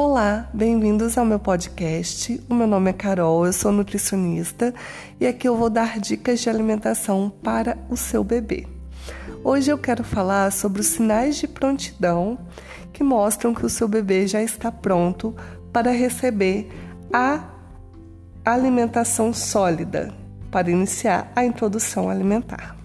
Olá, bem-vindos ao meu podcast. O meu nome é Carol, eu sou nutricionista e aqui eu vou dar dicas de alimentação para o seu bebê. Hoje eu quero falar sobre os sinais de prontidão que mostram que o seu bebê já está pronto para receber a alimentação sólida, para iniciar a introdução alimentar.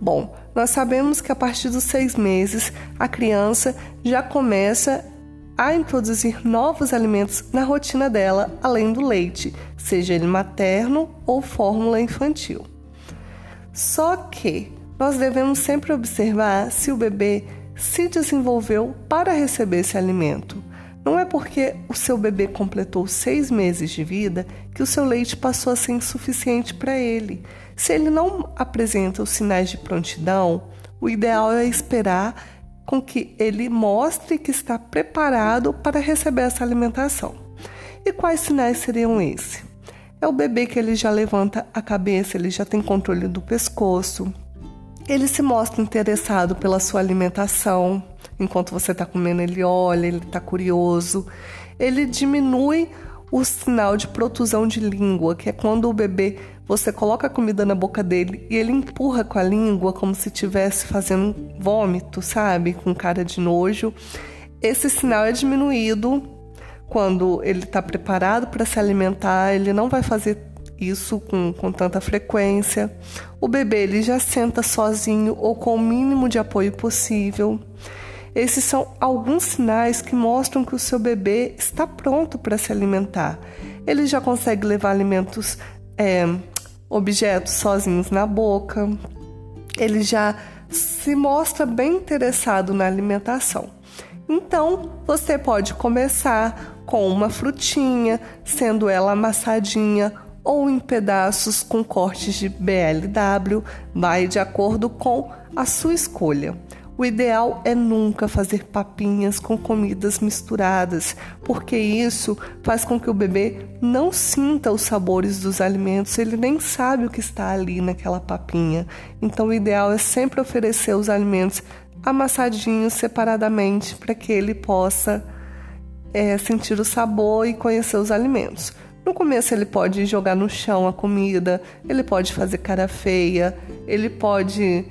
Bom, nós sabemos que a partir dos seis meses a criança já começa a introduzir novos alimentos na rotina dela, além do leite, seja ele materno ou fórmula infantil. Só que nós devemos sempre observar se o bebê se desenvolveu para receber esse alimento. Não é porque o seu bebê completou seis meses de vida que o seu leite passou a ser insuficiente para ele. Se ele não apresenta os sinais de prontidão, o ideal é esperar com que ele mostre que está preparado para receber essa alimentação. E quais sinais seriam esses? É o bebê que ele já levanta a cabeça, ele já tem controle do pescoço, ele se mostra interessado pela sua alimentação, enquanto você está comendo, ele olha, ele está curioso, ele diminui o sinal de protusão de língua, que é quando o bebê você coloca a comida na boca dele e ele empurra com a língua como se estivesse fazendo vômito, sabe? Com cara de nojo. Esse sinal é diminuído quando ele está preparado para se alimentar, ele não vai fazer isso com, com tanta frequência. O bebê ele já senta sozinho ou com o mínimo de apoio possível. Esses são alguns sinais que mostram que o seu bebê está pronto para se alimentar. Ele já consegue levar alimentos, é, objetos sozinhos na boca. Ele já se mostra bem interessado na alimentação. Então, você pode começar com uma frutinha, sendo ela amassadinha ou em pedaços com cortes de BLW, vai de acordo com a sua escolha. O ideal é nunca fazer papinhas com comidas misturadas, porque isso faz com que o bebê não sinta os sabores dos alimentos, ele nem sabe o que está ali naquela papinha. Então, o ideal é sempre oferecer os alimentos amassadinhos separadamente para que ele possa é, sentir o sabor e conhecer os alimentos. No começo ele pode jogar no chão a comida, ele pode fazer cara feia, ele pode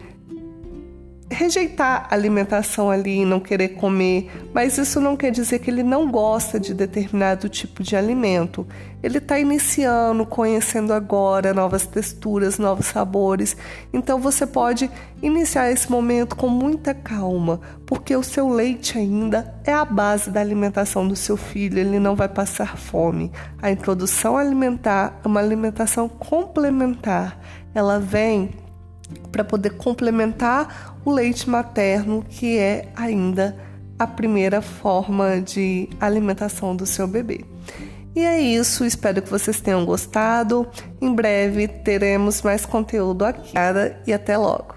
rejeitar a alimentação ali e não querer comer, mas isso não quer dizer que ele não gosta de determinado tipo de alimento. Ele está iniciando, conhecendo agora novas texturas, novos sabores. Então você pode iniciar esse momento com muita calma, porque o seu leite ainda é a base da alimentação do seu filho, ele não vai passar fome. A introdução alimentar é uma alimentação complementar. Ela vem para poder complementar o leite materno, que é ainda a primeira forma de alimentação do seu bebê. E é isso, espero que vocês tenham gostado. Em breve teremos mais conteúdo aqui e até logo.